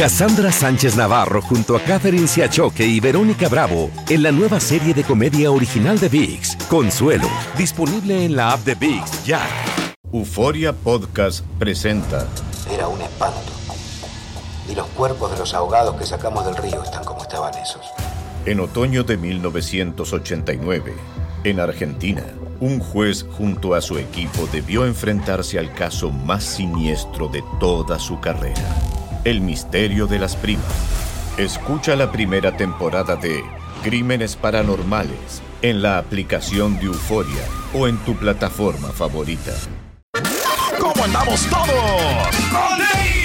Cassandra Sánchez Navarro junto a Catherine Siachoque y Verónica Bravo en la nueva serie de comedia original de VIX, Consuelo, disponible en la app de VIX ya. Euforia Podcast presenta. Era un espanto. Y los cuerpos de los ahogados que sacamos del río están como estaban esos. En otoño de 1989, en Argentina, un juez junto a su equipo debió enfrentarse al caso más siniestro de toda su carrera, el misterio de las primas. Escucha la primera temporada de Crímenes Paranormales en la aplicación de Euforia o en tu plataforma favorita. ¿Cómo andamos todos?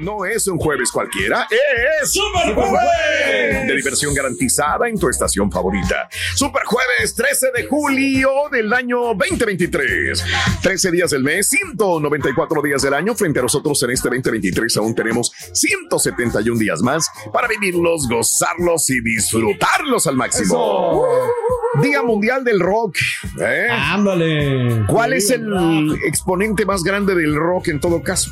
No es un jueves cualquiera, es Super Jueves. de diversión garantizada en tu estación favorita. Super Jueves 13 de julio del año 2023. 13 días del mes, 194 días del año. Frente a nosotros en este 2023 aún tenemos 171 días más para vivirlos, gozarlos y disfrutarlos al máximo. Día Mundial del Rock. ¿eh? Ándale. ¿Cuál es el exponente más grande del rock en todo caso?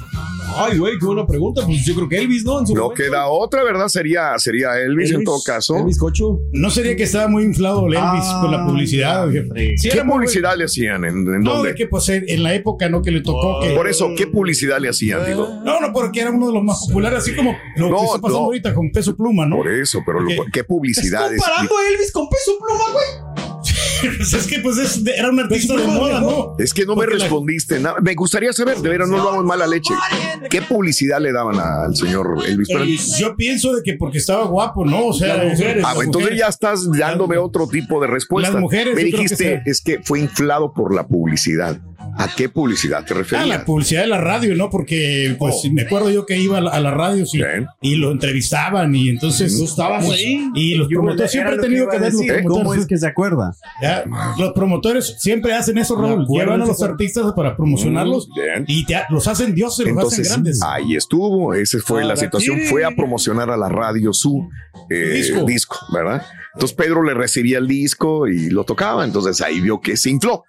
Ay, güey, qué buena pregunta. Pues yo creo que Elvis, ¿no? En su No momento. queda otra, ¿verdad? Sería, sería Elvis, en todo caso. Elvis Cocho. No sería que estaba muy inflado el Elvis con la publicidad. jefe. Sí, ¿Qué muy- publicidad le hacían? ¿En, en No, dónde? de que pues en la época, ¿no? Que le tocó que... Por eso, ¿qué publicidad le hacían? Digo. No, no, porque era uno de los más populares, así como lo No, que está pasando no. ahorita con Peso Pluma, ¿no? Por eso, pero lo- Porque- ¿qué publicidad es? comparando a Elvis con Peso Pluma, güey. pues es que pues es era un artista de moda, ¿no? Es que no me la- respondiste nada. Me gustaría saber, de veras, no lo hago en mala leche. ¿Qué publicidad le daban al señor Elvis? Presley? Yo pienso de que porque estaba guapo, ¿no? O sea, Las mujeres. Ah, las bueno, entonces mujeres. ya estás dándome otro tipo de respuesta. Las mujeres, Me que dijiste, es que fue inflado por la publicidad. ¿A qué publicidad te referías? la publicidad de la radio, ¿no? Porque, pues, me acuerdo yo que iba a la, a la radio sí, y lo entrevistaban y entonces... ¿Tú estabas pues, ahí? Y los Yo- promotores siempre lo tenido que que iba a ver los decir. promotores. ¿Cómo es que se acuerda? Ya, Los promotores siempre hacen eso, Raúl. Llevan a los artistas para promocionarlos Mm, bien. y te- los hacen dioses, los hacen Entonces, grandes. ahí estuvo, esa fue la situación. Fue a promocionar a la radio su eh, Disco. disco. ¿verdad? Entonces Pedro le recibía el disco y lo tocaba, entonces ahí vio que se infló.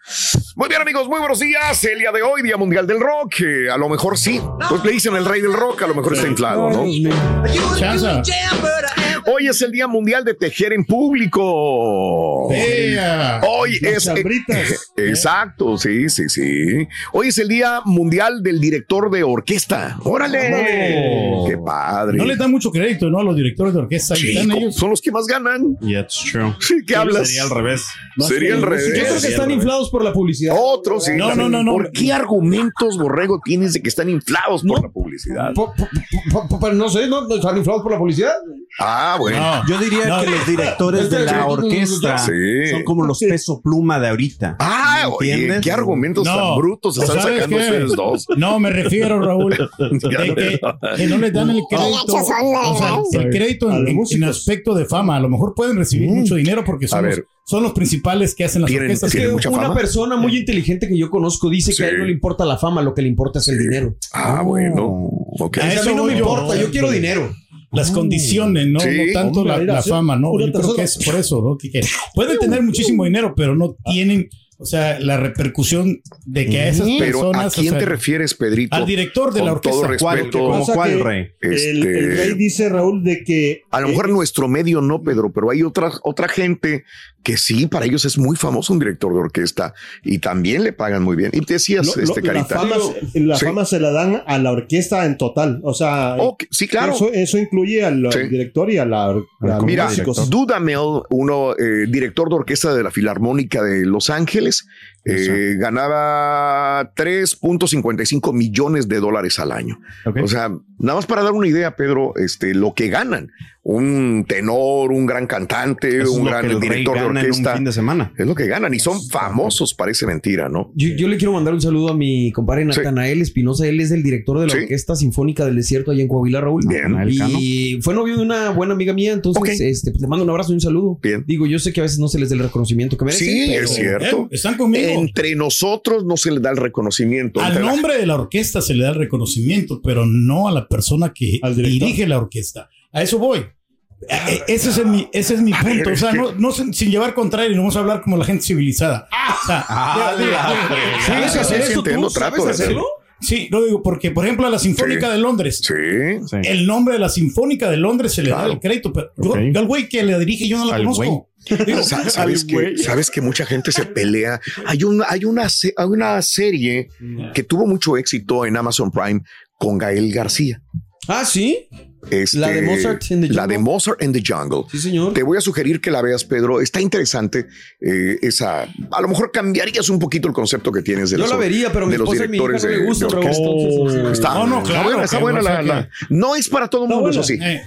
Muy bien amigos, muy buenos días. El día de hoy, Día Mundial del Rock, eh, a lo mejor sí. Pues le dicen el rey del rock, a lo mejor está inflado, ¿no? Chanza. Hoy es el Día Mundial de Tejer en Público. Ea. Hoy Las es. chambritas. exacto, sí, sí, sí. Hoy es el Día Mundial del Director de Orquesta. ¡Órale! Ándale. ¡Qué padre! No les da mucho crédito, ¿no? A los directores de orquesta. Sí, están ellos. son los que más ganan. Yeah, it's true. Sí, ¿qué hablas? Sería al revés. Sería al Yo creo revés. que están inflados por la publicidad. Otros, sí. No, no, no, no. ¿Por qué argumentos, Borrego, tienes de que están inflados por No. la publicidad? Po- po- po- po- Pero no sé, ¿no? ¿Están inflados por la publicidad? Ah, bueno. No. Yo diría No, que los directores de la orquesta Sí. son como los peso pluma de ahorita. Ah, ¿Me oye, qué argumentos No. tan brutos están ¿Sabes sacando qué? ustedes dos. No, me refiero, Raúl, de que, que no les dan el crédito. O sea, el crédito en, en- en aspecto de fama. A lo mejor pueden recibir mucho dinero porque A son, los, ver. son los principales que hacen las Tienen- orquestas. tienen Que- Una fama. persona muy inteligente que yo conozco dice Sí. que a él no le importa la fama, lo que le importa es el dinero. Ah, bueno. Ok. A Dice, a eso mí no me yo. importa, yo quiero dinero. Las condiciones, no, Sí. no tanto Hombre, la, mira, la sí. fama, ¿no? Yo creo que es por eso, ¿no? Que, que pueden tener muchísimo dinero, pero no tienen, o sea, la repercusión de que a esas Pero personas. ¿a quién o sea, te refieres, Pedrito? Al director de la todo orquesta. ¿Cuál, respeto. como pasa cuál, que- Rey? Este, El, el rey dice, Raúl, de que A lo mejor en nuestro medio no, Pedro, pero hay otra, otra gente que sí, para ellos es muy famoso un director de orquesta y también le pagan muy bien. Y decías, Lo- lo- este la Carita. fama, la Sí. fama se la dan a la orquesta en total. O sea, sí, claro. Eso, eso incluye al, Sí. director y a, la, a los Mira. Dudamel, uno eh, director de orquesta de la Filarmónica de Los Ángeles, eh, ganaba 3.55 millones de dólares al año. O sea, nada más para dar una idea, Pedro, este, lo que ganan un tenor, un gran cantante, Eso un gran director de en un orquesta. fin de semana. Es lo que ganan y son famosos, parece mentira, ¿no? Yo, yo le quiero mandar un saludo a mi compadre Natanael Espinosa. Él es el director de la Sí. Orquesta Sinfónica del Desierto allá en Coahuila, Raúl. Y fue novio de una buena amiga mía. Entonces, este, pues, le mando un abrazo y un saludo. Digo, yo sé que a veces no se les da el reconocimiento que merecen. Sí, pero- es cierto. están conmigo. Entre nosotros no se le da el reconocimiento. Al la- nombre de la orquesta se le da el reconocimiento, pero no a la persona que dirige la orquesta. A eso voy. Eh, Ese es, el mi, ese es mi ver, punto. O sea, no, no sin llevar contrario, no vamos a hablar como la gente civilizada. Ah, la. ¿sabes hacerlo? Sí, lo digo porque, por ejemplo, a la Sinfónica Sí. de Londres. Sí. El nombre de la Sinfónica de Londres se le da el crédito, pero yo, yo al güey que le dirige yo no la Al conozco. ¿Sabes que, sabes que mucha gente se pelea. Hay una, hay una, hay una serie que tuvo mucho éxito en Amazon Prime con Gael García. Ah, sí. Este, La de Mozart in the La Jungle. de Mozart in the Jungle. Sí, señor. Te voy a sugerir que la veas, Pedro. Está interesante. eh, esa, a lo mejor cambiarías un poquito el concepto que tienes de Yo los, la vería, pero mi de los esposa y mi hija directores no le entonces, Está, No, no, está claro, buena, está buena la- la- no es para todo el mundo, eso sí. Eh,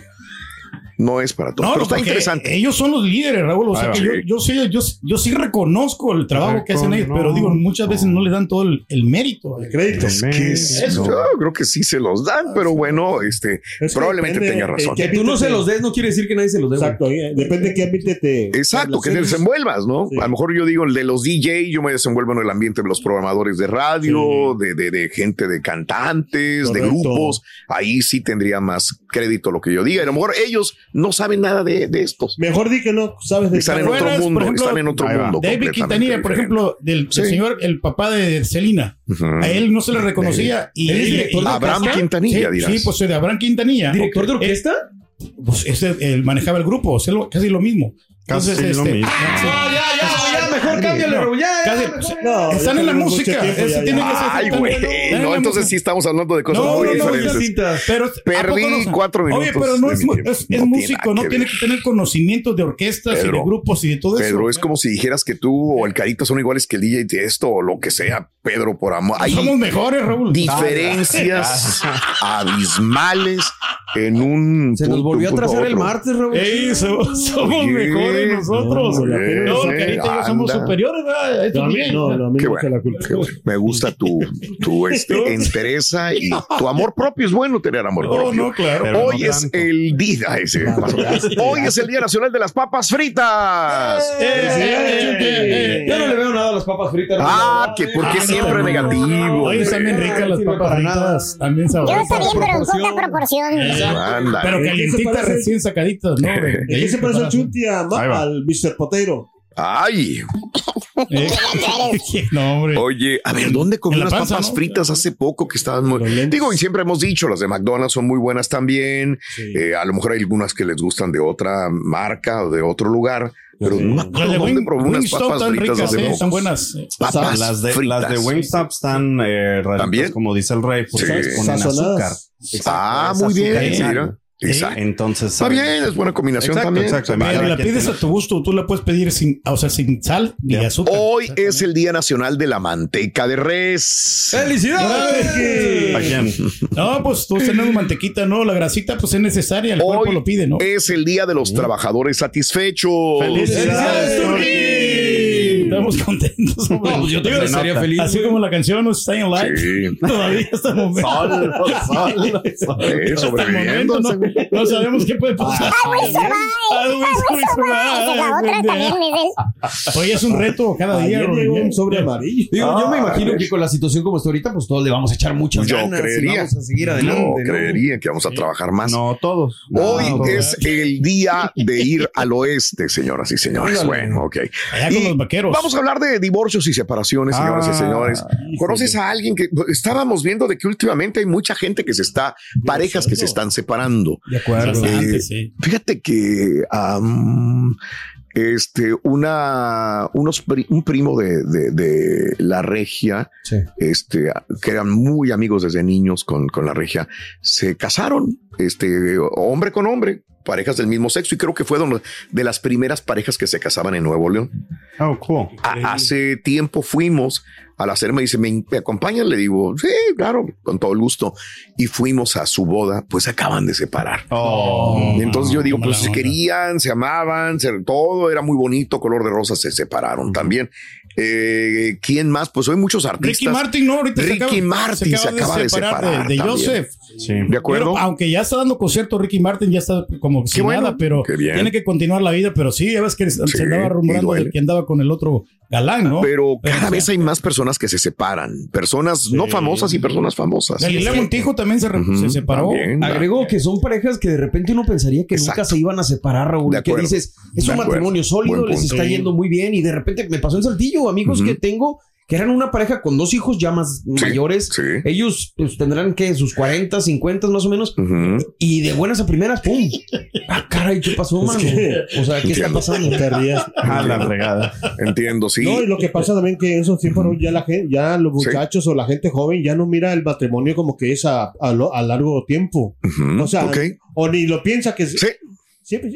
No es para todo. No, pero está interesante. Ellos son los líderes, Raúl. O sea, que yo, yo, sí, yo, yo sí reconozco el trabajo que hacen ellos, pero digo, muchas veces no le dan todo el, el mérito. El crédito. Es que es- Eso. yo creo que sí se los dan, pero bueno, este, probablemente depende tenga razón. Que tú no se los des no quiere decir que nadie se los dé. Exacto, eh, depende de qué ambiente te. Exacto, que te desenvuelvas, ¿no? Sí. A lo mejor yo digo el de los DJ, yo me desenvuelvo en el ambiente de los programadores de radio, de, de, de gente de cantantes, de grupos. Ahí sí tendría más crédito lo que yo diga. A lo mejor ellos no saben nada de, de estos. Mejor di que no sabes de Están en otro mundo, por ejemplo, están en otro mundo. David Quintanilla, por ejemplo, del, del Sí. señor, el papá de Celina. A él no se le reconocía. Y, ¿Él es y- director de Abraham orquesta? Quintanilla, sí, dirás. sí, pues de Abraham Quintanilla. ¿Director de orquesta? pues ese, él manejaba el grupo, o sea, lo- casi lo mismo. Casi Entonces, lo este, mismo. Ah, ya, ya, ya, mejor cámbiale, No. Ya, ya, casi- mejor. No, están ya en la música. tiempo, ya, ya. Ay, güey. No, entonces sí estamos hablando de cosas No, muy diferentes. Pero, ¿a poco Perdí Oye, pero no es, es, es No tiene músico, no tiene que tener conocimientos de orquestas y de grupos y de todo eso. Pedro, es como si dijeras que tú o el Carito son iguales que el DJ de esto o lo que sea, Pedro, por amor. Hay Somos mejores, Raúl. diferencias abismales en un. Se nos volvió a trazar el martes, Raúl. Ey, somos mejores nosotros. no, el y yo somos anda. superiores, ¿verdad? No, a mí- no, no, a mí Qué bueno, la culpa. qué bueno. Me gusta tu, tu este, entereza y tu amor propio. Es bueno tener amor No, propio. no, claro. Pero Hoy no es tanto. el día. ese, hoy es el Día Nacional de las Papas Fritas. Eh, eh, eh, Yo no le veo nada a las papas fritas. Ah, que por qué Ah, siempre no, negativo. Oye, están bien ricas las papas fritas. También Yo sabrosas. está bien, pero en poca proporción. Pero ¿En qué se calientitas recién sacaditas, ¿no? De- de ¿En qué se parece el preparación. Chunti al Mr. Potato? Ay, Eh, No, hombre. oye, a ver, ¿dónde comí En la unas panza, papas ¿no? fritas hace poco que estaban muy. Digo, y siempre hemos dicho, las de McDonald's son muy buenas también. Sí. Eh, a lo mejor hay algunas que les gustan de otra marca o de otro lugar, pero Sí. no me Las acuerdo de dónde Wing- probé unas Wingstop papas fritas ricas, hace eh, poco. están buenas. Papas Las de, fritas. las de Wingstop están eh, raritas, ¿También? como dice el rey, porque Sí. ponen azúcar. Sazonadas. Ah, muy bien. azúcar mira. Exacto. Entonces Está bien, es buena combinación Exacto, también. exacto. Pero la pides a tu gusto, tú la puedes pedir sin, o sea, sin sal ni Ya. azúcar. Hoy es el Día Nacional de la Manteca de Res. ¡Felicidades! No, pues tú tenemos mantequita, ¿no? La grasita, pues es necesaria, el cuerpo lo pide, ¿no? es el Día de los Trabajadores Satisfechos. ¡Felicidades, Turquí! Estamos contentos. No, pues yo también Digo, estaría feliz, Así güey. como la canción no está en live. Sí. Todavía hasta el momento. Sol, sol, sol. Eh, Hasta el sobreviviendo. momento no, no sabemos qué puede pasar. Will survive. Will survive. Esa es la otra también, Miguel. Oye, es un reto cada día. Un sobre amarillo. Digo, yo me imagino que con la situación como está ahorita, pues todos le vamos a echar muchas Yo ganas y creería. vamos a seguir adelante. No, ¿no? creería que vamos a trabajar más. No, todos. Hoy No, es el día de ir al oeste, señoras y señores. Bueno, ok. Allá con Y los vaqueros. Vamos a hablar de divorcios y separaciones, señoras y Ah, señores. ¿Conoces a alguien que estábamos viendo de que últimamente hay mucha gente que se está, parejas que se están separando? De acuerdo. Eh, Bastante, sí. Fíjate que este, una, unos, un primo de, de- de la regia, este, que eran muy amigos desde niños con, con la regia, se casaron, este, hombre con hombre, parejas del mismo sexo, y creo que fue de- las primeras parejas que se casaban en Nuevo León. Oh, cool. A- hace tiempo fuimos a la cena, me dice, ¿me, me acompañan? Le digo, sí, claro, con todo el gusto. Y fuimos a su boda, pues se acaban de separar. Oh. Y entonces yo digo, pues se querían, se amaban, se- todo era muy bonito, color de rosa, se separaron también. Eh, ¿Quién más? Pues hoy muchos artistas. Ricky Martin, no, ahorita se Ricky acaba- Martin se acaba de separar. de. Joseph. ¿De acuerdo? Pero, aunque ya está dando concierto, Ricky Martin ya está como sin bueno, nada, pero tiene que continuar la vida. Pero sí, ya ves que se andaba rumorando de que andaba con el otro galán, ¿no? Pero cada vez hay más personas que se separan. Personas no famosas y personas famosas. Galilea Montijo también se, se separó. también. Agregó que son parejas que de repente uno pensaría que nunca se iban a separar, Raúl. De Que dices, es De un acuerdo. matrimonio sólido, les está yendo muy bien y de repente me pasó en Saltillo, amigos que tengo que eran una pareja con dos hijos ya más mayores. Ellos pues, tendrán que sus 40, 50 más o menos. Y de buenas a primeras, ¡pum! Ah, caray, ¿qué pasó, mano? O sea, ¿qué está Entiendo. pasando? Te rías. A la fregada. Entiendo, sí. No, y lo que pasa también que en esos tiempos ya la gente, ya los muchachos o la gente joven ya no mira el matrimonio como que es a, a lo- a largo tiempo. O sea, o ni lo piensa que sí.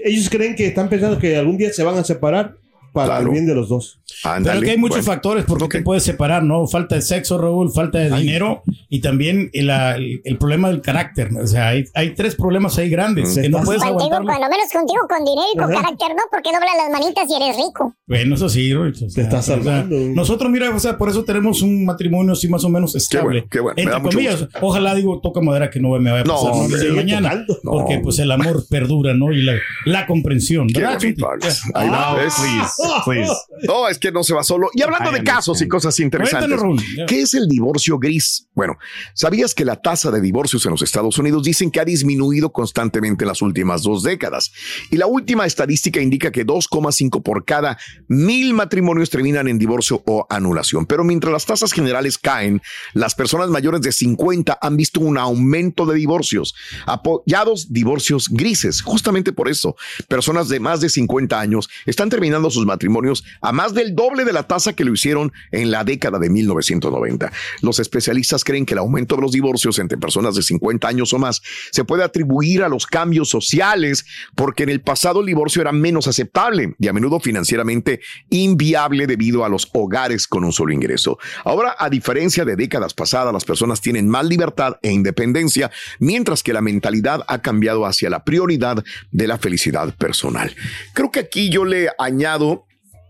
ellos creen que están pensando que algún día se van a separar para el bien de los dos. Pero que hay muchos factores porque te puedes separar, ¿no? Falta de sexo, Raúl, falta de dinero y también el, el- el problema del carácter. ¿no? O sea, hay, hay tres problemas ahí grandes que no puedes Contigo, aguantar. cuando menos contigo con dinero y con Ajá. carácter, ¿no? Porque doblas las manitas y eres rico. Bueno, eso sí, Ruiz, o sea, estás o sea, salvando. nosotros, mira, o sea, por eso tenemos un matrimonio así más o menos estable. bueno, qué bueno, me Entre comillas, gusto. ojalá, digo, toca madera que no me vaya a No, pasar ¿no? hombre, mañana. tocando. Porque No. pues el amor perdura, ¿no? Y la, la comprensión. Qué ¿verdad, bonito. Ahí va, Ah, ¿ves? please, please. No, es que no se va solo. Y hablando de casos y cosas interesantes. ¿qué es el divorcio gris? Bueno, ¿sabías que la tasa de divorcios en los Estados Unidos dicen que ha disminuido constantemente en las últimas dos décadas? Y la última estadística indica que 2,5 por cada mil matrimonios terminan en divorcio o anulación. Pero mientras las tasas generales caen, las personas mayores de 50 han visto un aumento de divorcios, apoyados divorcios grises. Justamente por eso, personas de más de 50 años están terminando sus matrimonios a más del doble de la tasa que lo hicieron en la década de 1990. Los especialistas creen que el aumento de los divorcios entre personas de 50 años o más se puede atribuir a los cambios sociales, porque en el pasado el divorcio era menos aceptable y a menudo financieramente inviable debido a los hogares con un solo ingreso. Ahora, a diferencia de décadas pasadas, las personas tienen más libertad e independencia, mientras que la mentalidad ha cambiado hacia la prioridad de la felicidad personal. Creo que aquí yo le añado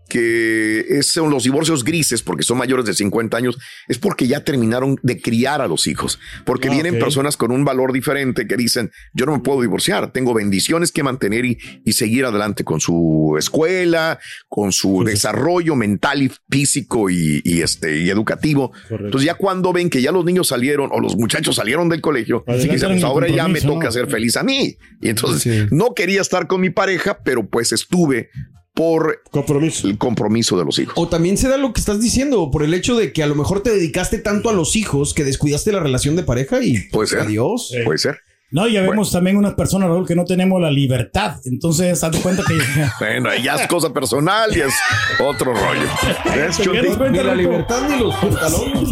que son los divorcios grises porque son mayores de 50 años, es porque ya terminaron de criar a los hijos, porque Ah, vienen personas con un valor diferente que dicen, yo no me puedo divorciar, tengo bendiciones que mantener y, y seguir adelante con su escuela, con su desarrollo mental y físico y, y, este, y educativo. Entonces ya cuando ven que ya los niños salieron o los muchachos salieron del colegio, Adelante. dicen, pues ahora ya me toca ser feliz a mí. Y entonces no quería estar con mi pareja, pero pues estuve por compromiso. el compromiso de los hijos. O también se da lo que estás diciendo, por el hecho de que a lo mejor te dedicaste tanto a los hijos que descuidaste la relación de pareja y Puede ser. adiós. Puede ser. No, ya vemos también unas personas, Raúl, que no tenemos la libertad. Entonces, haz de cuenta que. Bueno, ya es cosa personal y es otro rollo. ¿Ves, Ni la libertad ni los pantalones.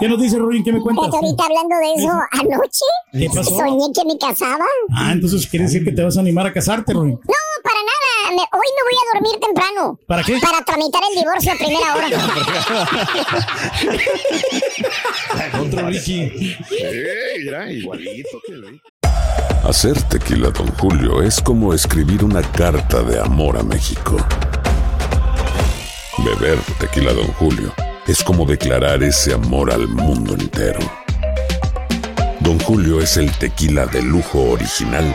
¿Qué nos dice Ruin? ¿Qué me cuentas? Fíjate, ahorita hablando de eso, anoche ¿Qué pasó? soñé que me casaba. Ah, entonces quiere decir que te vas a animar a casarte, Ruin. No, para nada. Me- hoy me voy a dormir temprano. ¿Para qué? Para tramitar el divorcio a primera hora. Otro Ricky. Eh, igualito que lo- Hacer tequila, Don Julio, es como escribir una carta de amor a México. Beber tequila, Don Julio, es como declarar ese amor al mundo entero. Don Julio es el tequila de lujo original,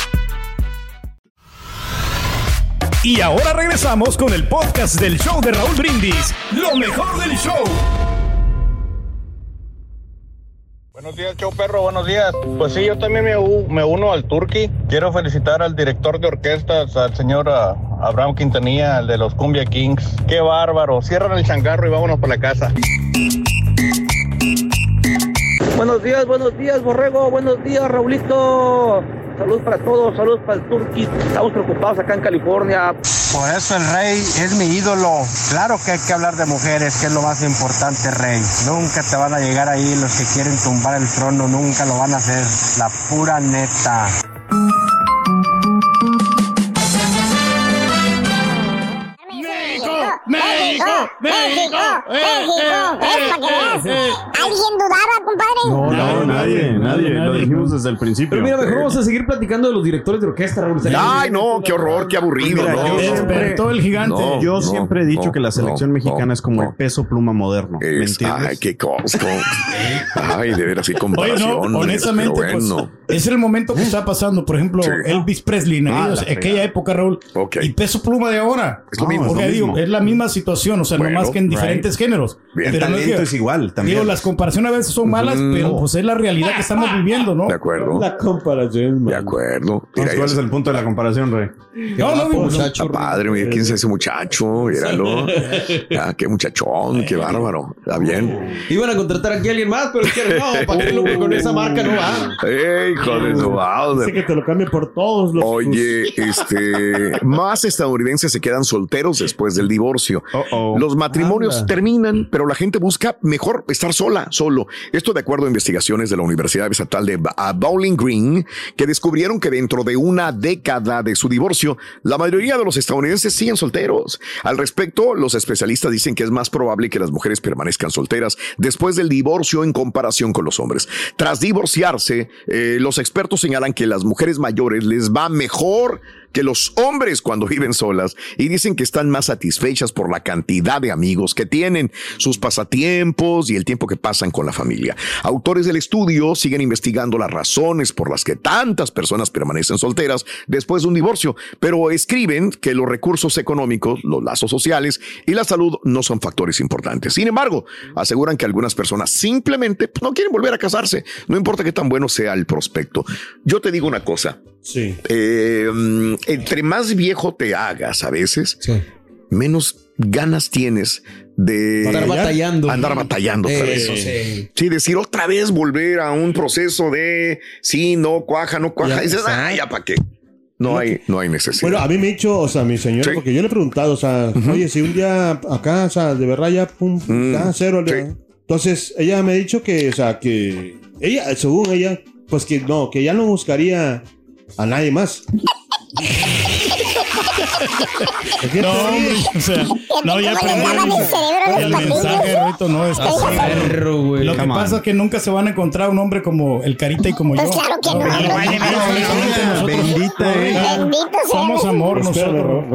Y ahora regresamos con el podcast del show de Raúl Brindis. Lo mejor del show. Buenos días, show perro, buenos días. Pues sí, yo también me, uno al Turqui. Quiero felicitar al director de orquestas, al señor ah, Abraham Quintanilla, el de los Cumbia Kings. Qué bárbaro. Cierran el changarro y vámonos para la casa. Buenos días, buenos días, Borrego. Buenos días, Raulito. Saludos para todos, saludos para el Turqui. Estamos preocupados acá en California. Por eso el rey es mi ídolo. Claro que hay que hablar de mujeres, que es lo más importante, rey. Nunca te van a llegar ahí los que quieren tumbar el trono, nunca lo van a hacer. La pura neta. México, México, ¿Ves? Para que veas. ¿Alguien dudaba, compadre? No, no, nadie, nadie, Lo dijimos desde el principio. Pero mira, mejor vamos a seguir platicando de los directores de orquesta, Raúl. Ay, no, qué horror, qué aburrido. Mira, no, yo no. siempre- No, yo no, siempre he dicho no, que la selección no, mexicana no, es como el peso pluma moderno. ¿Me entiendes? ay, qué costo. Ay, de veras, qué Oye, comparación. honestamente, pues, es el momento que está pasando. Por ejemplo, Sí. Elvis Presley, en Ah, aquella época, Raúl. Y peso pluma de ahora. Es lo mismo, Porque es mismo. la misma situación, o sea, Bueno, no más que en right. diferentes géneros. Bien. El no talento que- es igual también. Digo, las comparaciones a veces son malas, Ujú. pero pues es la realidad que estamos viviendo, ¿no? De acuerdo. La comparación, De acuerdo. Mira, ¿Cuál es el punto de la comparación, Rey? No, no, digo, Está padre, mira, quién es ese muchacho, míralo. Ah, qué muchachón, qué bárbaro. Está bien. Iban a contratar aquí a alguien más, pero es que no, ¿para qué lo con esa marca no va? Ey, hijo de su madre. Dice que te lo cambie por todos los. Oye, este, más estadounidenses se quedan solteros después del divorcio. Los matrimonios Anda. terminan, pero la gente busca mejor estar sola, solo. Esto de acuerdo a investigaciones de la Universidad Estatal de Bowling Green, que descubrieron que dentro de una década de su divorcio, la mayoría de los estadounidenses siguen solteros. Al respecto, los especialistas dicen que es más probable que las mujeres permanezcan solteras después del divorcio en comparación con los hombres. Tras divorciarse, eh, los expertos señalan que las mujeres mayores les va mejor que los hombres cuando viven solas y dicen que están más satisfechas por la cantidad de amigos que tienen, sus pasatiempos y el tiempo que pasan con la familia. Autores del estudio siguen investigando las razones por las que tantas personas permanecen solteras después de un divorcio, pero escriben que los recursos económicos, los lazos sociales y la salud no son factores importantes. Sin embargo, aseguran que algunas personas simplemente pues, no quieren volver a casarse, no importa qué tan bueno sea el prospecto. Yo te digo una cosa, Sí. eh, mm, entre más viejo te hagas a veces, menos ganas tienes de Andar batallando. Andar batallando otra vez. Sí. Sí, decir otra vez volver a un proceso de sí, no cuaja, no cuaja. Ya, y dices, ah, ya para qué. No hay, no hay necesidad. Bueno, a mí me ha dicho, o sea, mi señora, Sí. porque yo le he preguntado, o sea, oye, si un día acá, o sea, de verdad ya, pum, Mm, ya, cero. le- Entonces, ella me ha dicho que, o sea, que ella, según ella, pues que no, que ya no buscaría a nadie más. No, hombre, o sea, no, ya aprendí el, el mensaje, Rito, no es así. Perro, güey. Lo que Come on. pasa es que nunca se van a encontrar un hombre como el Carita y como yo. Pues claro que no. nosotros- Bendita ella. Bendito. Somos amor nosotros.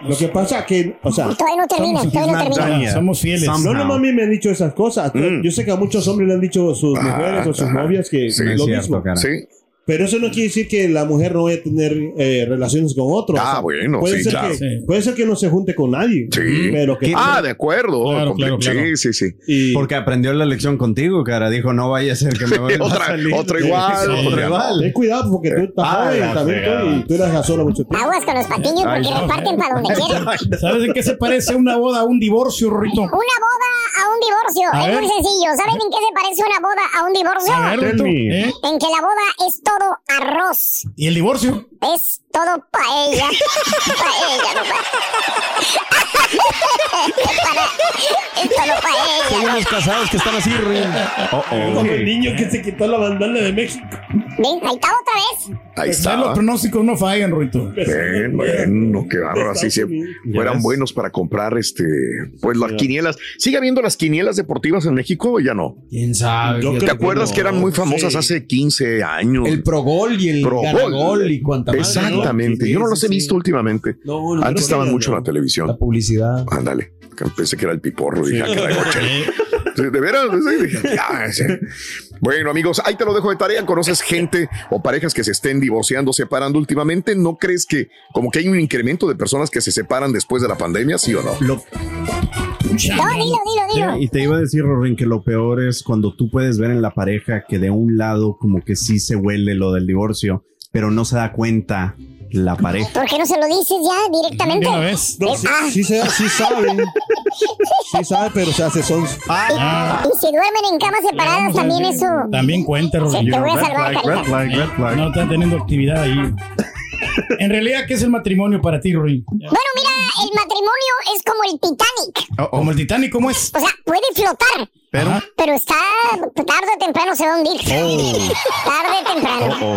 Lo que pasa que, o sea, Todavía no termina, todavía no termina. Somos fieles. no, no, no, a mí me han dicho esas cosas. Yo sé que a muchos hombres le han dicho sus mujeres o sus novias que lo es mismo. Sí. Pero eso no quiere decir que la mujer no vaya a tener eh, relaciones con otro. Ah, bueno, puede sí, ser claro. que, Sí. Puede ser que no se junte con nadie. Sí. Pero que. Ah, de acuerdo. Claro, Comple- claro, claro. Sí, sí, sí. y- Porque aprendió la lección contigo, cara. Dijo, no vaya a ser que me vaya a Otra- salir. otra igual, Otra igual. Ten cuidado porque tú estás Ah, joven también tú, y tú eras la sola mucho tiempo. Aguas con los patiños Ay, porque no. reparten para donde quieren. ¿Sabes en qué se parece una boda a un divorcio, Rito? Una boda a un divorcio. A es ver. muy sencillo. ¿Saben en qué se parece una boda a un divorcio? A ver, Rito. ¿eh? En que la boda es todo arroz. ¿Y el divorcio? Es todo paella. paella, no pa- Es todo Hay paella. unos casados que están así, Rey. Como el niño que se quitó la bandana de México. Ven, ahí está otra vez. Ahí Pues, Los está. pronósticos no fallan, Rito. Bueno, bueno, qué bárbaro. Así se fueran buenos para comprar este, pues las quinielas. ¿Sigue habiendo las quinielas deportivas en México o ya no? ¿Quién sabe? Yo ¿Te acuerdas no, que eran muy famosas sí. hace 15 años? El Progol y el Pro Gol. y cuanta ¿no? Exactamente. Sí, Yo no los sí, he sí. visto últimamente. No, no, Antes estaban mucho en la televisión. La publicidad. Ándale. Pensé que era el piporro. Dije, ¿De veras? Sí, dije, ya, sí. Bueno, amigos, ahí te lo dejo de tarea. ¿Conoces gente o parejas que se estén divorciando, separando últimamente? ¿No crees que como que hay un incremento de personas que se separan después de la pandemia, sí o no? No, dilo, dilo, dilo. Y te iba a decir, Rorin, que lo peor es cuando tú puedes ver en la pareja que de un lado como que sí se huele lo del divorcio, pero no se da cuenta la pareja. ¿Por qué no se lo dices ya directamente? De una vez. No, sí, sí, se- sí saben. Sí saben, pero se hace son. Ah. Y si duermen en camas separadas, también eso. También cuenta, Sí, Rodrigo. te voy a salvar. No están teniendo actividad ahí. En realidad, ¿qué es el matrimonio para ti, Ruin? Bueno, mira, el matrimonio es como el Titanic. Como el Titanic, ¿cómo es? O sea, puede flotar. Pero- Pero está tarde o temprano se va a hundir. Oh. Tarde o temprano.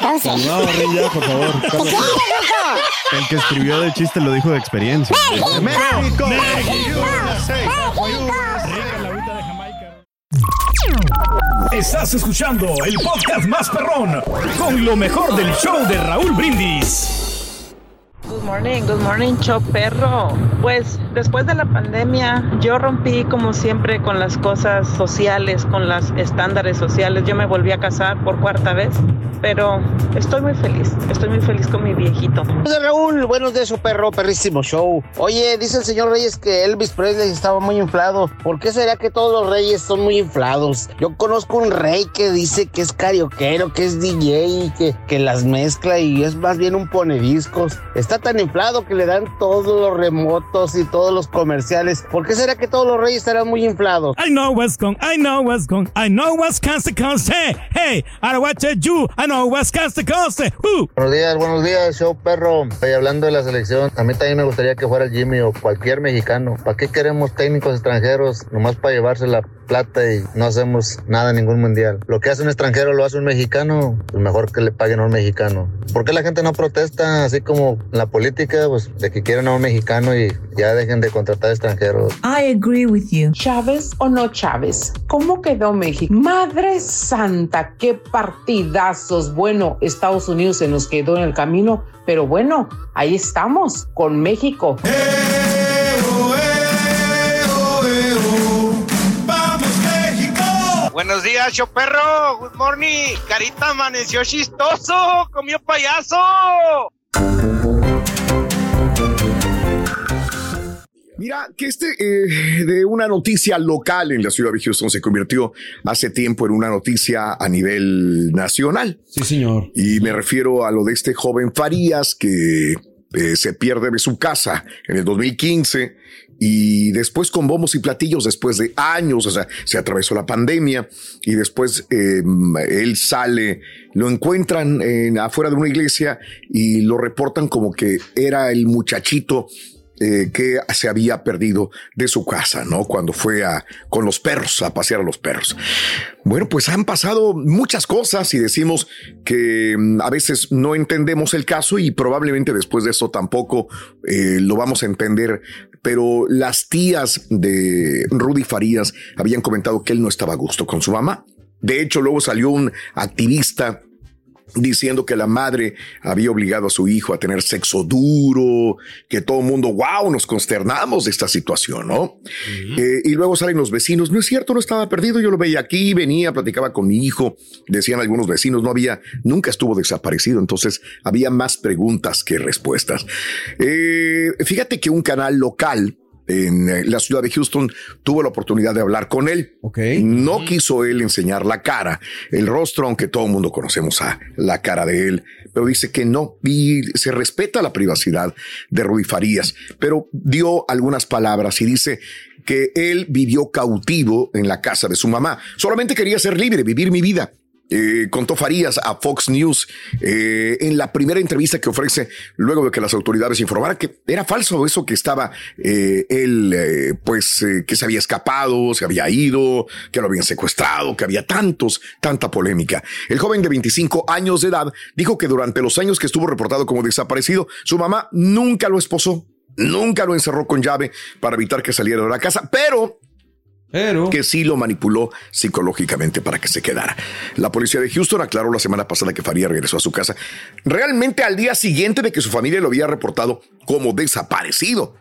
Entonces. No, Rin, ya, por favor. ¿Qué quieres, loco? El que escribió el chiste lo dijo de experiencia. ¡México! Estás escuchando el podcast más perrón con lo mejor del show de Raúl Brindis. Good morning, good morning, show perro. Pues después de la pandemia, yo rompí como siempre con las cosas sociales, con los estándares sociales. Yo me volví a casar por cuarta vez, pero estoy muy feliz. Estoy muy feliz con mi viejito. Días, Raúl, buenos días, su perro, perrísimo show. Oye, dice el señor Reyes que Elvis Presley estaba muy inflado. ¿Por qué será que todos los reyes son muy inflados? Yo conozco un rey que dice que es carioquero, que es DJ, que, que las mezcla y es más bien un ponediscos. Está tan inflado que le dan todos los remotos y todos los comerciales. ¿Por qué será que todos los reyes estarán muy inflados? I know what's going, I know what's going, I know what's coast to. Hey, hey, I watch you, I know what's coast to. Woo. Buenos días, buenos días, show perro. Oye, hablando de la selección, a mí también me gustaría que fuera el Jimmy o cualquier mexicano. ¿Para qué queremos técnicos extranjeros? Nomás para llevarse la plata y no hacemos nada en ningún mundial. Lo que hace un extranjero lo hace un mexicano, pues mejor que le paguen a un mexicano. ¿Por qué la gente no protesta así como en la política? Pues de que quieren a un mexicano y ya dejen de contratar extranjeros. I agree with you. ¿Chávez o no Chávez? ¿Cómo quedó México? Madre Santa, qué partidazos. Bueno, Estados Unidos se nos quedó en el camino, pero bueno, ahí estamos con México. Buenos días, show perro. Good morning. Carita amaneció chistoso. Comió payaso. Mira, que este eh, de una noticia local en la ciudad de Houston se convirtió hace tiempo en una noticia a nivel nacional. Sí, señor. Y me refiero a lo de este joven Farías que eh, se pierde de su casa en el 2015 y después con bombos y platillos, después de años, o sea, se atravesó la pandemia y después eh, él sale, lo encuentran en- afuera de una iglesia y lo reportan como que era el muchachito eh, que se había perdido de su casa, ¿no? Cuando fue a, con los perros, a pasear a los perros. Bueno, pues han pasado muchas cosas y decimos que mm, a veces no entendemos el caso y probablemente después de eso tampoco eh, lo vamos a entender, pero las tías de Rudy Farías habían comentado que él no estaba a gusto con su mamá. De hecho, luego salió un activista diciendo que la madre había obligado a su hijo a tener sexo duro, que todo el mundo, wow, nos consternamos de esta situación, ¿no? Eh, y luego salen los vecinos, no es cierto, no estaba perdido, yo lo veía aquí, venía, platicaba con mi hijo, decían algunos vecinos, no había, nunca estuvo desaparecido, entonces había más preguntas que respuestas. Eh, fíjate que un canal local, en eh, la ciudad de Houston tuvo la oportunidad de hablar con él. No quiso él enseñar la cara, el rostro, aunque todo el mundo conocemos a la cara de él, pero dice que no y se respeta la privacidad de Rudy Farías, pero dio algunas palabras y dice que él vivió cautivo en la casa de su mamá. Solamente quería ser libre, vivir mi vida. Eh, contó Farías a Fox News eh, en la primera entrevista que ofrece luego de que las autoridades informaran que era falso eso que estaba eh, él, eh, pues eh, que se había escapado, se había ido, que lo habían secuestrado, que había tantos, tanta polémica. El joven de 25 años de edad dijo que durante los años que estuvo reportado como desaparecido, su mamá nunca lo esposó, nunca lo encerró con llave para evitar que saliera de la casa, pero que sí lo manipuló psicológicamente para que se quedara. La policía de Houston aclaró la semana pasada que Faría regresó a su casa realmente al día siguiente de que su familia lo había reportado como desaparecido.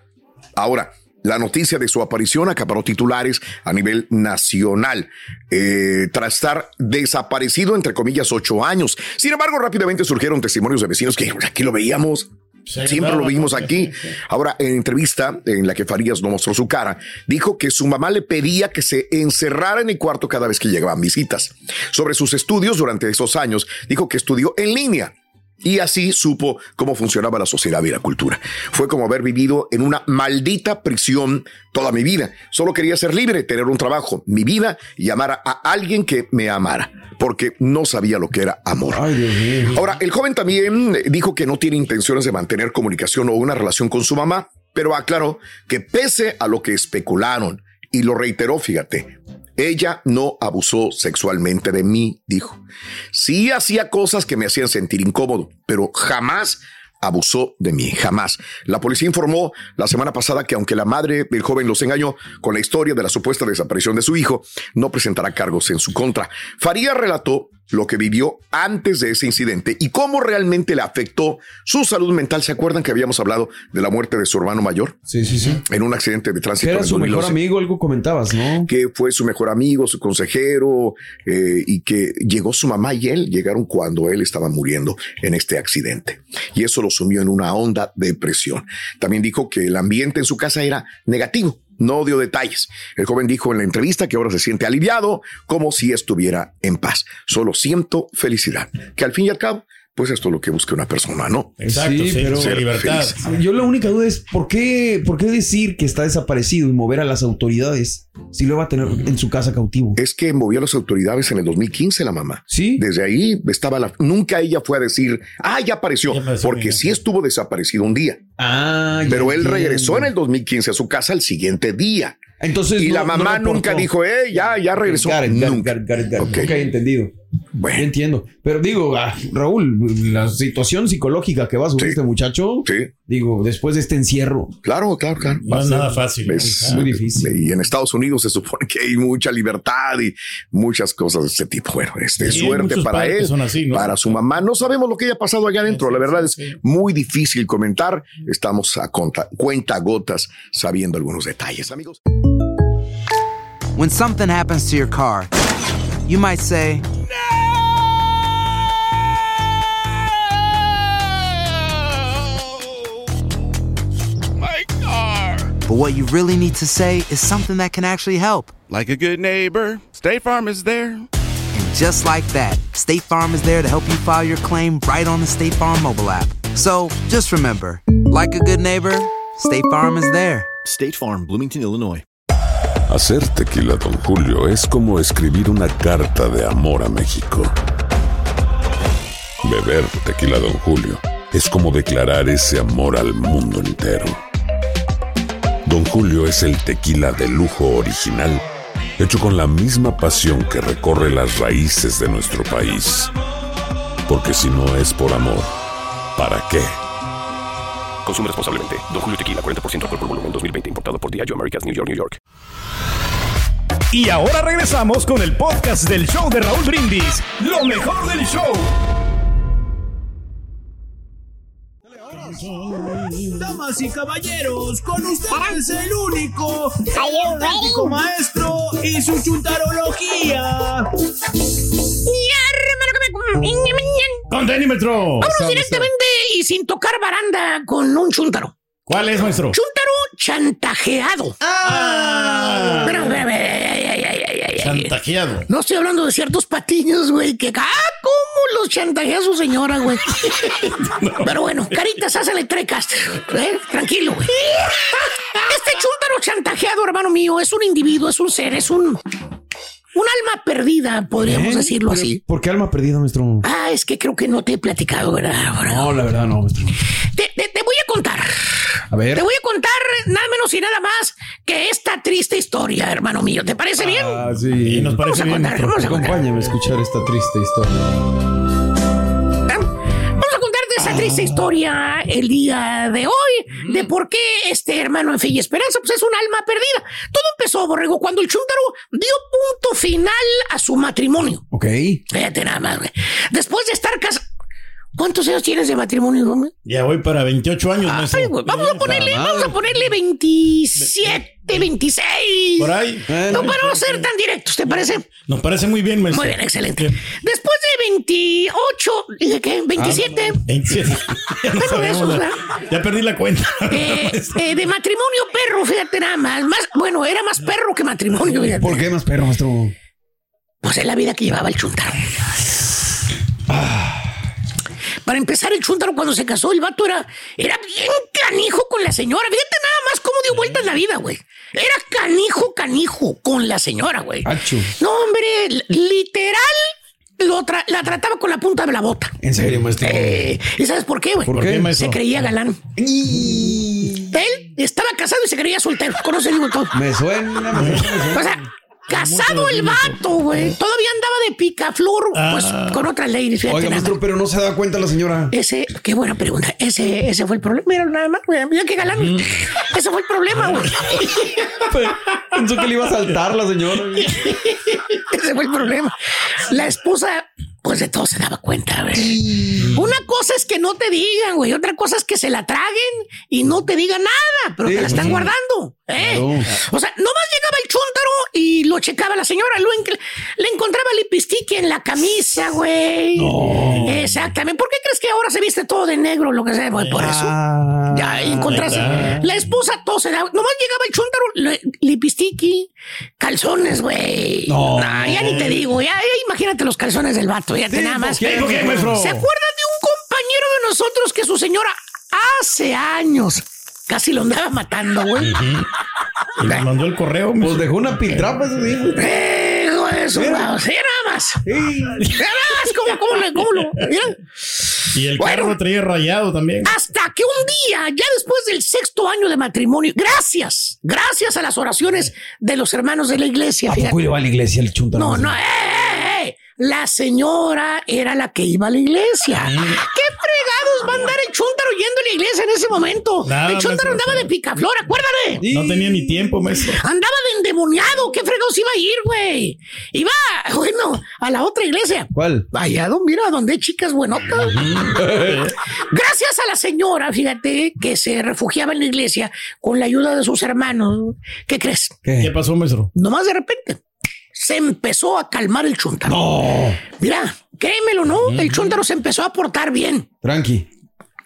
Ahora, La noticia de su aparición acaparó titulares a nivel nacional, eh, tras estar desaparecido, entre comillas, ocho años. Sin embargo, rápidamente surgieron testimonios de vecinos que aquí lo veíamos, Siempre lo vimos aquí. Ahora, en entrevista en la que Farías no mostró su cara, dijo que su mamá le pedía que se encerrara en el cuarto cada vez que llegaban visitas. Sobre sus estudios durante esos años, dijo que estudió en línea y así supo cómo funcionaba la sociedad y la cultura. Fue como haber vivido en una maldita prisión toda mi vida. Solo quería ser libre, tener un trabajo, mi vida y amar a alguien que me amara, porque no sabía lo que era amor. Ahora, el joven también dijo que no tiene intenciones de mantener comunicación o una relación con su mamá, pero aclaró que pese a lo que especularon, y lo reiteró, fíjate, ella no abusó sexualmente de mí, dijo. Sí hacía cosas que me hacían sentir incómodo, pero jamás abusó de mí, jamás. La policía informó la semana pasada que aunque la madre del joven los engañó con la historia de la supuesta desaparición de su hijo, no presentará cargos en su contra. Faría relató lo que vivió antes de ese incidente y cómo realmente le afectó su salud mental. ¿Se acuerdan que habíamos hablado de la muerte de su hermano mayor? Sí, sí, sí. En un accidente de tránsito. Era su mejor amigo, algo comentabas, ¿no? Que fue su mejor amigo, su consejero, eh, y que llegó su mamá y él, llegaron cuando él estaba muriendo en este accidente. Y eso lo sumió en una honda depresión. También dijo que el ambiente en su casa era negativo no dio detalles. El joven dijo en la entrevista que ahora se siente aliviado, como si estuviera en paz. Solo siento felicidad, que al fin y al cabo pues esto es lo que busca una persona, ¿no? Exacto, sí, pero libertad. Yo la única duda es ¿por qué, por qué decir que está desaparecido y mover a las autoridades si lo va a tener en su casa cautivo? Es que movió a las autoridades en el 2015 la mamá. Sí. Desde ahí estaba la. Nunca ella fue a decir, ah, ya apareció, porque sí estuvo desaparecido un día. Ah, Pero él regresó en el 2015 a su casa el siguiente día. Entonces, y no- la mamá nunca dijo, eh, ya, ya regresó. Got it, got it, Nunca. got it, got it, got it. Ok. Ok, entendido. Bueno. Entiendo. Pero digo, ah, Raúl, la situación psicológica que va a sufrir este muchacho, digo, después de este encierro. Claro, claro, claro. No es nada fácil. Es muy difícil. Y en Estados Unidos se supone que hay mucha libertad y muchas cosas de este tipo. Bueno, este, Sí, suerte para él, son así, ¿no? para su mamá. No sabemos lo que haya pasado allá adentro. La verdad es muy difícil comentar. Estamos a conta, cuenta gotas sabiendo algunos detalles, amigos. When something happens to your car, you might say, but what you really need to say is something that can actually help. Like a good neighbor, State Farm is there. And just like that, State Farm is there to help you file your claim right on the State Farm mobile app. So just remember, like a good neighbor, State Farm is there. State Farm, Bloomington, Illinois. Hacer tequila, Don Julio, es como escribir una carta de amor a México. Beber tequila, Don Julio, es como declarar ese amor al mundo entero. Don Julio es el tequila de lujo original, hecho con la misma pasión que recorre las raíces de nuestro país. Porque si no es por amor, ¿para qué? Consume responsablemente. Don Julio Tequila, 40% alcohol por volumen, 2020. Importado por Diageo Americas, New York, New York. Y ahora regresamos con el podcast del show de Raúl Brindis. Lo mejor del show. Damas y caballeros, con ustedes el único, el auténtico maestro y su chuntarología. Con Tenímetro. Vámonos directamente y sin tocar baranda con un chúntaro. ¿Cuál es, maestro? Chúntaro chantajeado. Ah. Pero, pero, ay, ay, ay, ay, ay, ay. Chantajeado. No estoy hablando de ciertos patiños, güey, que ah, cómo los chantajea su señora, güey. Pero bueno, caritas, hacen trecas. ¿eh? Tranquilo, güey. Este chúntaro chantajeado, hermano mío, es un individuo, es un ser, es un. Un alma perdida, podríamos ¿Eh? decirlo así. ¿Por qué alma perdida, maestro? Ah, es que creo que no te he platicado, ¿verdad? No, la verdad no, maestro. te, te- te voy a contar. A ver. Te voy a contar nada menos y nada más que esta triste historia, hermano mío. ¿Te parece bien? Ah, sí. nos Vamos a contar, vamos a contar. Acompáñame a escuchar esta triste historia. Vamos a contarte esa triste historia el día de hoy de por qué este hermano en fe y esperanza pues es un alma perdida. Todo empezó, Borrego, cuando el chúntaro dio punto final a su matrimonio. Ok. Fíjate nada más, güey. Después de estar casado. ¿Cuántos años tienes de matrimonio, hombre? Ya voy para 28 años, maestro. Ay, güey, vamos a ponerle, vamos a ponerle 27, 26. Por ahí. No, para no ser tan directos, ¿te parece? Nos parece muy bien, maestro. Muy bien, excelente. Después de 28, dije que 27. Ah, 27. ya, no Bueno, sabemos eso, la- ¿verdad? ya perdí la cuenta. Eh, eh, de matrimonio perro, fíjate nada más. más. Bueno, era más perro que matrimonio, fíjate. ¿Por qué más perro, maestro? Pues es la vida que llevaba el chuntaro. Para empezar, el chuntaro cuando se casó, el vato era, era bien canijo con la señora. Fíjate nada más cómo dio vueltas la vida, güey. Era canijo, canijo con la señora, güey. No, hombre, literal lo tra- la trataba con la punta de la bota. ¿En serio, maestro? Eh, ¿Y sabes por qué, güey? ¿Por qué, maestro? Se creía galán. Él estaba casado y se creía soltero. Conoce el todo. Me suena, me suena. O sea, casado el vato, güey. Todavía andaba de picaflor, pues, con ladies. fíjate Oiga, maestro, pero no se da cuenta la señora. ese, qué buena pregunta. Ese, ese fue el problema. Mira, nada más, güey. Mira qué galán. Ese fue el problema, güey. Pensó que le iba a saltar la señora. Ese fue el problema. La esposa, pues de todo se daba cuenta, güey. Una cosa es que no te digan, güey. Otra cosa es que se la traguen y no te digan nada, pero Sí, te la están sí. guardando. ¿Eh? Claro. O sea, nomás llegaba el chúntaro y lo checaba la señora. Lo en- le encontraba lipistiqui en la camisa, güey. Exactamente. ¿Por qué crees que ahora se viste todo de negro, lo que sea? güey? Por eso. Ya encontraste. Ah. La esposa todo se. Nomás llegaba el chúntaro, le- lipistiqui, calzones, güey. No. Nah, ya ni te digo. Ya, ya imagínate los calzones del vato. Ya te nada ¿por más. qué? ¿Se acuerdan de un compañero de nosotros que su señora hace años casi lo andaba matando, güey? Y me mandó el correo. Pues dejó una piltrapa, eso dijo. Eh, hijo de su madre. Sí, nada más. Nada más. ¿Cómo, cómo, le- cómo lo? Mira. Y el Bueno. carro lo traía rayado también. Hasta que un día, ya después del sexto año de matrimonio, gracias, gracias a las oraciones de los hermanos de la iglesia. ¿A poco iba a la iglesia el chuntaro? No, no, eh, eh, eh. La señora era la que iba a la iglesia. Ah. ¿Qué fregados va a andar el chúntaro yendo a la iglesia en ese momento? Nada, el chúntaro maestro. andaba de picaflor, acuérdate. No tenía ni tiempo, maestro. Andaba de endemoniado. ¿Qué fregados iba a ir, güey? Iba, bueno, a la otra iglesia. ¿Cuál? Allá, don- mira, donde hay chicas buenotas. Gracias a la señora, fíjate, que se refugiaba en la iglesia con la ayuda de sus hermanos. ¿Qué crees? ¿Qué pasó, maestro? Nomás de repente se empezó a calmar el chuntaro. No. Mira, créemelo, ¿no? El chuntaro se empezó a portar bien. Tranqui.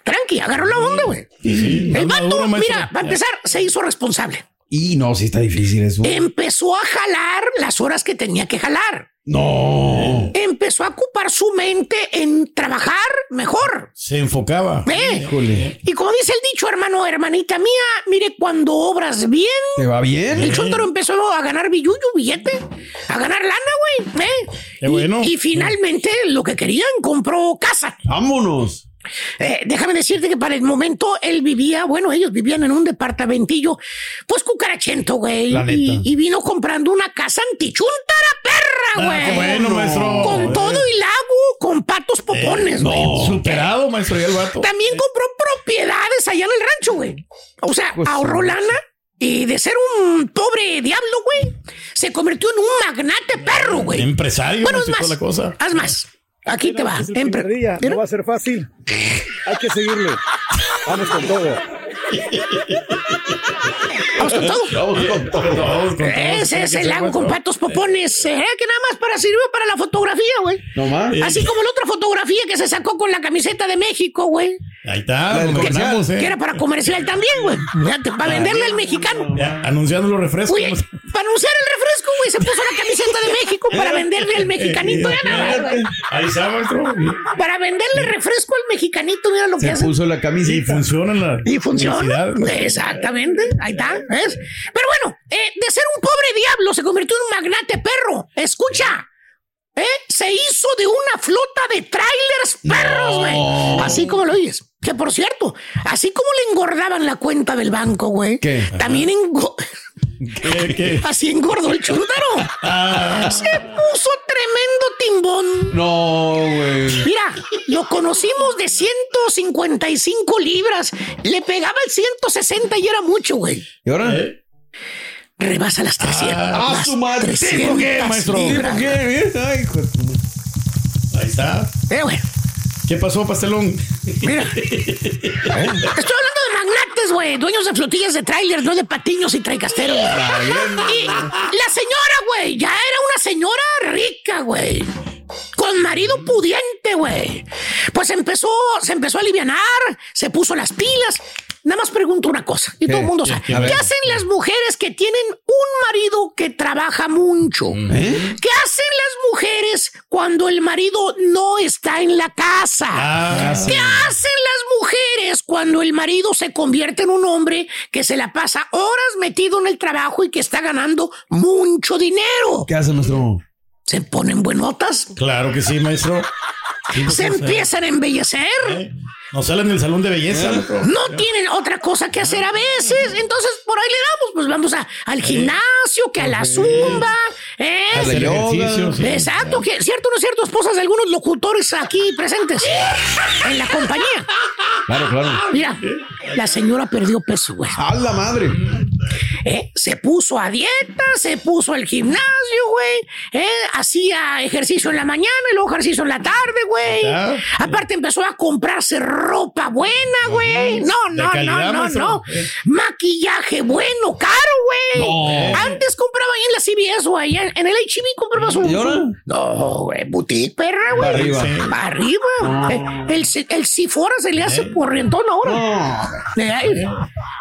Tranqui, agarró la onda, güey. Sí, El vato, mira, para empezar, se hizo responsable. Y no, sí está difícil eso. Empezó a jalar las horas que tenía que jalar. No. Empezó a ocupar su mente en trabajar mejor. Se enfocaba. ¿Eh? Híjole. Y como dice el dicho, hermano, hermanita mía, mire, cuando obras bien, ¿Te va bien? el chúntaro empezó a ganar billuyo, billete, a ganar lana, güey. ¿eh? Qué Y- bueno. Y, finalmente, lo que querían, compró casa. Vámonos. Eh, déjame decirte que para el momento él vivía, bueno, ellos vivían en un departamentillo, pues cucarachento, güey. Y, y vino comprando una casa antichuntara perra, güey. Ah, qué bueno, maestro. Con todo y lago, con patos popones, güey. No, superado, maestro, ya el vato. También compró propiedades allá en el rancho, güey. O sea, Pues ahorró sí. lana y de ser un pobre diablo, güey, se convirtió en un magnate perro, güey. Empresario, Bueno, no es más, la cosa. haz más. Aquí te va. Empre- Mira. No va a ser fácil. Hay que seguirle. Vamos con todo. Vamos con todo. Vamos con todo. Todos con todos. Ese es el lago con patos popones. ¿eh? Que nada más para sirvió para la fotografía, güey. No más. Así como la otra fotografía que se sacó con la camiseta de México, güey. Ahí está, ganamos, eh. Que era para comercial también, güey. Fíjate, Para venderle al mexicano. Ya, anunciando los refrescos. Oye, para anunciar el refresco, güey, se puso la camiseta de México para venderle al mexicanito. Ya nada. Ahí está, maestro. Para venderle refresco al mexicanito, mira lo que Se hace. puso la Y camisita. funciona la Y funciona. maestro. Exactamente. Ahí está. ¿ves? Pero bueno, eh, de ser un pobre diablo se convirtió en un magnate perro. Escucha. ¿eh? Se hizo de una flota de trailers perros, güey. Así como lo oyes. Que por cierto, así como le engordaban la cuenta del banco, güey. ¿Qué? También engo- ¿Qué, qué? así engordó el chúntaro. Ah, Se puso tremendo timbón. No, güey. Mira, lo conocimos de 155 libras. Le pegaba el 160 y era mucho, güey. ¿Y ahora? ¿eh? Rebasa las 300. ¡Ah, las su madre! 300 ¿Por qué, maestro? ¿Y libras. por qué? Tu- Ahí está. Pero bueno, ¿Qué pasó, pastelón? Mira. Estoy hablando de magnates, güey. Dueños de flotillas de trailers, no de patiños y traicasteros. Y la señora, güey, ya era una señora rica, güey. Con marido pudiente, güey. Pues empezó, se empezó a alivianar, se puso las pilas. Nada más pregunto una cosa, y todo el mundo sabe. ¿Qué? A ver. ¿Qué hacen las mujeres que tienen un marido que trabaja mucho? ¿Eh? ¿Qué hacen las mujeres cuando el marido no está en la casa? Ah, sí. ¿Qué hacen las mujeres cuando el marido se convierte en un hombre que se la pasa horas metido en el trabajo y que está ganando mucho dinero? ¿Qué hace nuestro? Se ponen buenotas, Claro que sí, maestro. Se empiezan a embellecer. No salen del salón de belleza. No tienen otra cosa que hacer a veces, entonces por ahí le damos, pues vamos a, al gimnasio, que a la zumba, ¿eh? Sí. Exacto, que cierto o no es cierto, esposas de algunos locutores aquí presentes en la compañía. Claro, claro. Mira, la señora perdió peso, güey. ¡A la madre! ¿Eh? Se puso a dieta, se puso al gimnasio, güey. ¿Eh? Hacía ejercicio en la mañana y luego ejercicio en la tarde, güey. Aparte empezó a comprarse ropa buena, güey. No, no, no, no, no. Maquillaje bueno, caro, güey. No. Antes compraba ahí en la CBS o allá en el HB compraba su... ¿Y ahora? su- No, güey, boutique, perra, güey. Arriba. Sí. Arriba. Eh, El, el, el Sifora se le hace corrientón ahora. Eh, ay,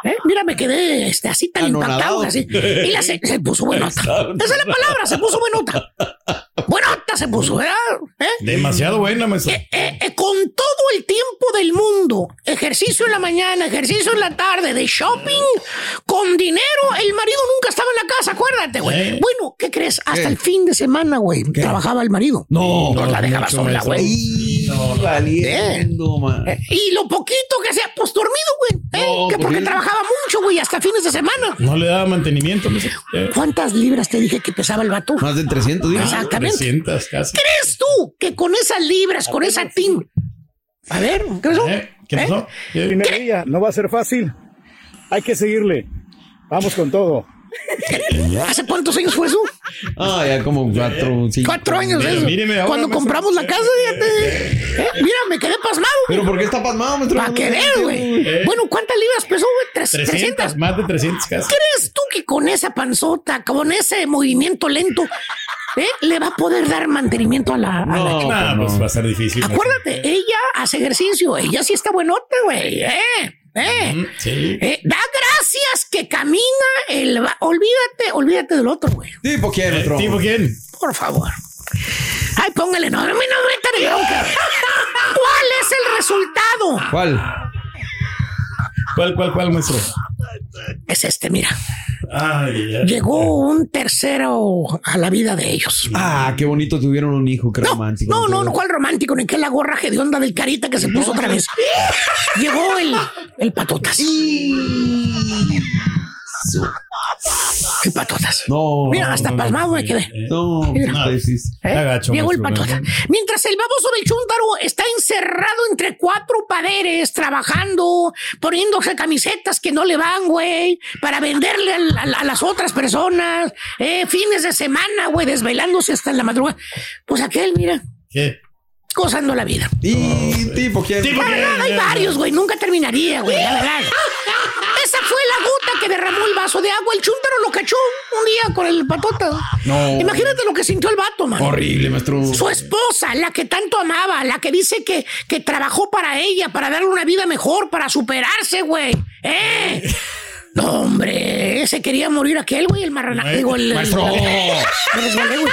eh, Mira, me quedé este, así tan impactado. Así. Y la se, se puso buenota. Esa es la palabra, se puso buenota. Buenota se puso, ¿verdad? ¿Eh? Demasiado buena, maestro. Eh, eh, eh, con todo el tiempo del mundo, ejercicio en la mañana, ejercicio en la tarde, de shopping, con dinero, el marido nunca estaba en la casa, acuérdate, güey. Eh. Bueno, ¿qué crees? Hasta el fin de semana, güey, trabajaba el marido. No. no la dejaba sola, güey. Ay, valiendo, man. Eh, Y lo poquito que hacía, pues dormido, güey. ¿eh? No, que pues porque trabajaba mucho, güey, hasta fines de semana. No le daba mantenimiento. Eh, ¿Cuántas libras te dije que pesaba el vato? Más de 300 días. Exactamente. 300 casi. ¿Crees tú que con esas libras, con esa tin... A ver, ¿qué pasó? Eh, ¿Qué pasó? ¿Qué- Minería, no va a ser fácil. Hay que seguirle. Vamos con todo. ¿Hace cuántos años fue eso? Ah, ya como cuatro, cinco. Cuatro años Mire, eso. míreme ahora, Cuando compramos la casa, fíjate. Eh, Mira, me quedé pasmado. Pero ¿por qué está pasmado, maestro? Para que veas, güey. Eh. Bueno, ¿cuántas libras pesó, güey? Tres- 300, 300. más de 300 casi. ¿Crees tú que con esa panzota, con ese movimiento lento, eh, le va a poder dar mantenimiento a la, a la No. chica? Nah, pues va a ser difícil. Acuérdate, ella hace ejercicio, ella sí está buenota, güey. Eh, eh. Sí. Eh, da gracias que camina el... va- Olvídate, olvídate del otro, güey. ¿Tipo quién? ¿Tipo quién? Por favor. Ay, póngale, no, no me no me metan bronca. ¿Cuál es el resultado? ¿Cuál? ¿Cuál, cuál, cuál, maestro? Es este, mira. Ay, ay, Llegó un tercero a la vida de ellos. Ah, qué bonito tuvieron un hijo, qué romántico. No, no, no, cuál romántico, ni que la gorra de onda del carita que se puso otra vez. Llegó el, el patotas. El patotas. No. Mira, hasta no, pasmado no, me quedé. No, Mira. no, decís. ¿Eh? Gacho, Llegó el patota. Mientras el baboso del chúntaro está encerrado entre cuatro paderes, trabajando, poniéndose camisetas que no le van, güey, para venderle a, las otras personas, eh, fines de semana, güey, desvelándose hasta en la madrugada. Pues aquel, mira, ¿Qué? gozando la vida. ¿Y tipo quién? Tipo La quién? verdad, hay varios, güey, nunca terminaría, güey, la verdad. Esa fue la gota que derramó el vaso de agua. El chúntaro lo cachó un día con el patota. No. Imagínate lo que sintió el vato, man. Horrible, maestro. Su esposa, la que tanto amaba, la que dice que, que trabajó para ella, para darle una vida mejor, para superarse, güey. ¿Eh? No, hombre, se quería morir aquel, güey, el marrana. Digo, el, el- Maestro. me resbalé, güey.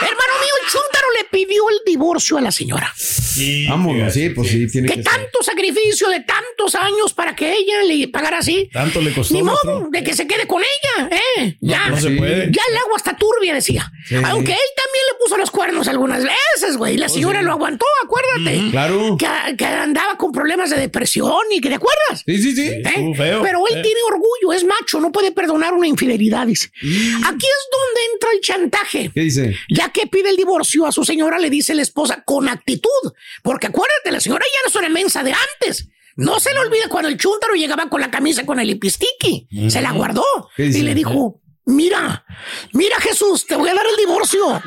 Hermano mío, el chúntaro le pidió el divorcio a la señora. Sí, Vámonos, sí, pues sí, tiene Que que ser. tanto sacrificio de tantos años para que ella le pagara así. Tanto le costó. Ni modo maestro. de que se quede con ella, ¿eh? ya, no se puede. ya el agua está turbia, decía. Sí. Aunque él también le puso los cuernos algunas veces, güey. La señora lo aguantó, acuérdate. Claro. Que, que andaba con problemas de depresión y que te acuerdas. Sí, sí, sí. ¿Eh? feo. Pero él Eh. tiene orgullo, es macho, no puede perdonar una infidelidad, dice. Aquí es donde entra el chantaje. ¿Qué dice? Ya que pide el divorcio a su señora, le dice la esposa con actitud. Porque acuérdate, la señora ya no es una mensa de antes. No se le olvida cuando el chúntaro llegaba con la camisa con el lipistiqui. Se la guardó. Y le dijo, Mira, mira Jesús, te voy a dar el divorcio.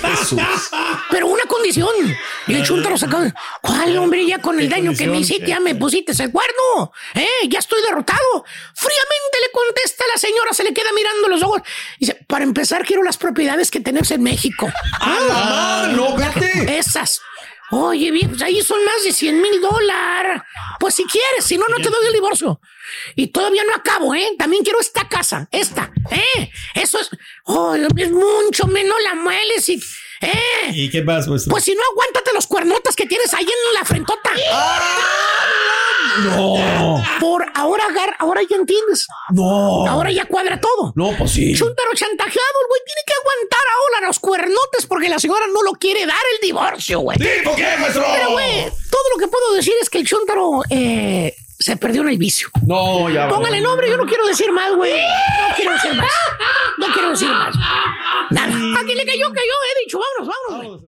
Jesús. Pero una condición. Y el chuntaro saca. ¿Cuál hombre ya con el daño que me hiciste? Ya me pusiste el cuerno. ¿Eh? Ya estoy derrotado. Fríamente le contesta la señora, se le queda mirando los ojos. Dice, para empezar, quiero las propiedades que tenemos en México. ¡Ah, no, vete! Esas. Oye, bien, pues ahí son más de 100 mil dólares. Pues si quieres, si no, no te doy el divorcio. Y todavía no acabo, ¿eh? También quiero esta casa, esta, ¿eh? Eso es, oh, es mucho menos la mueles y, ¿eh? ¿Y qué pasa, maestro? Pues si no, aguántate los cuernotas que tienes ahí en la frentota. No. Por ahora, ahora ya entiendes. No. Ahora ya cuadra todo. No, pues sí. Chuntaro chantajeado, el güey tiene que aguantar ahora los cuernotes porque la señora no lo quiere dar el divorcio, güey. ¿Tipo qué, maestro? Pero, güey, todo lo que puedo decir es que el Chuntaro eh, se perdió en el vicio. No, ya. Póngale nombre, yo no quiero decir más, güey. No quiero decir más. No quiero decir más. Nada. A quien le cayó, cayó. He dicho, vámonos, vámonos. güey.